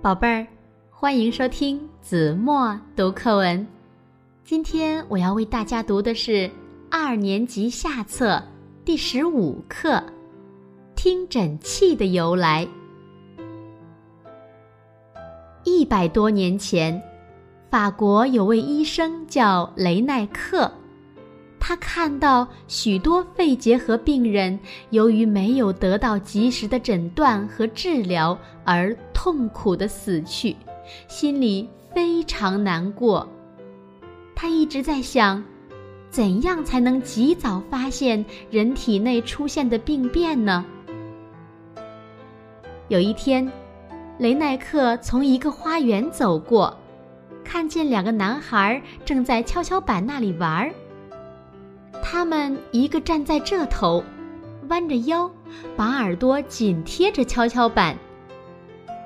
宝贝儿，欢迎收听子墨读课文。今天我要为大家读的是二年级下册第十五课《听诊器的由来》。一百多年前，法国有位医生叫雷奈克。他看到许多肺结核病人由于没有得到及时的诊断和治疗而痛苦的死去，心里非常难过。他一直在想，怎样才能及早发现人体内出现的病变呢？有一天，雷奈克从一个花园走过，看见两个男孩正在跷跷板那里玩儿。他们一个站在这头，弯着腰，把耳朵紧贴着跷跷板；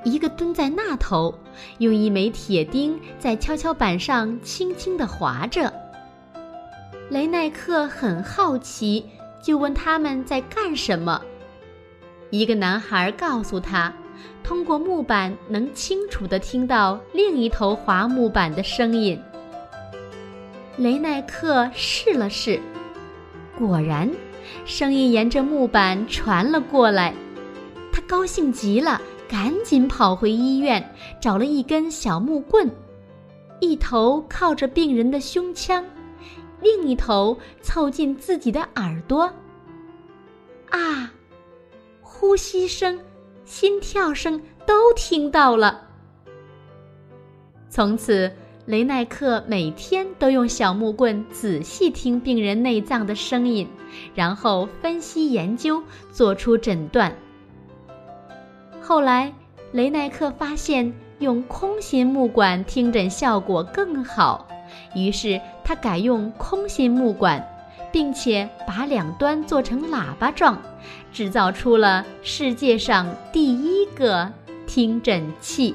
一个蹲在那头，用一枚铁钉在跷跷板上轻轻地划着。雷奈克很好奇，就问他们在干什么。一个男孩告诉他，通过木板能清楚地听到另一头划木板的声音。雷奈克试了试。果然，声音沿着木板传了过来。他高兴极了，赶紧跑回医院，找了一根小木棍，一头靠着病人的胸腔，另一头凑近自己的耳朵。啊，呼吸声、心跳声都听到了。从此。雷奈克每天都用小木棍仔细听病人内脏的声音，然后分析研究，做出诊断。后来，雷奈克发现用空心木管听诊效果更好，于是他改用空心木管，并且把两端做成喇叭状，制造出了世界上第一个听诊器。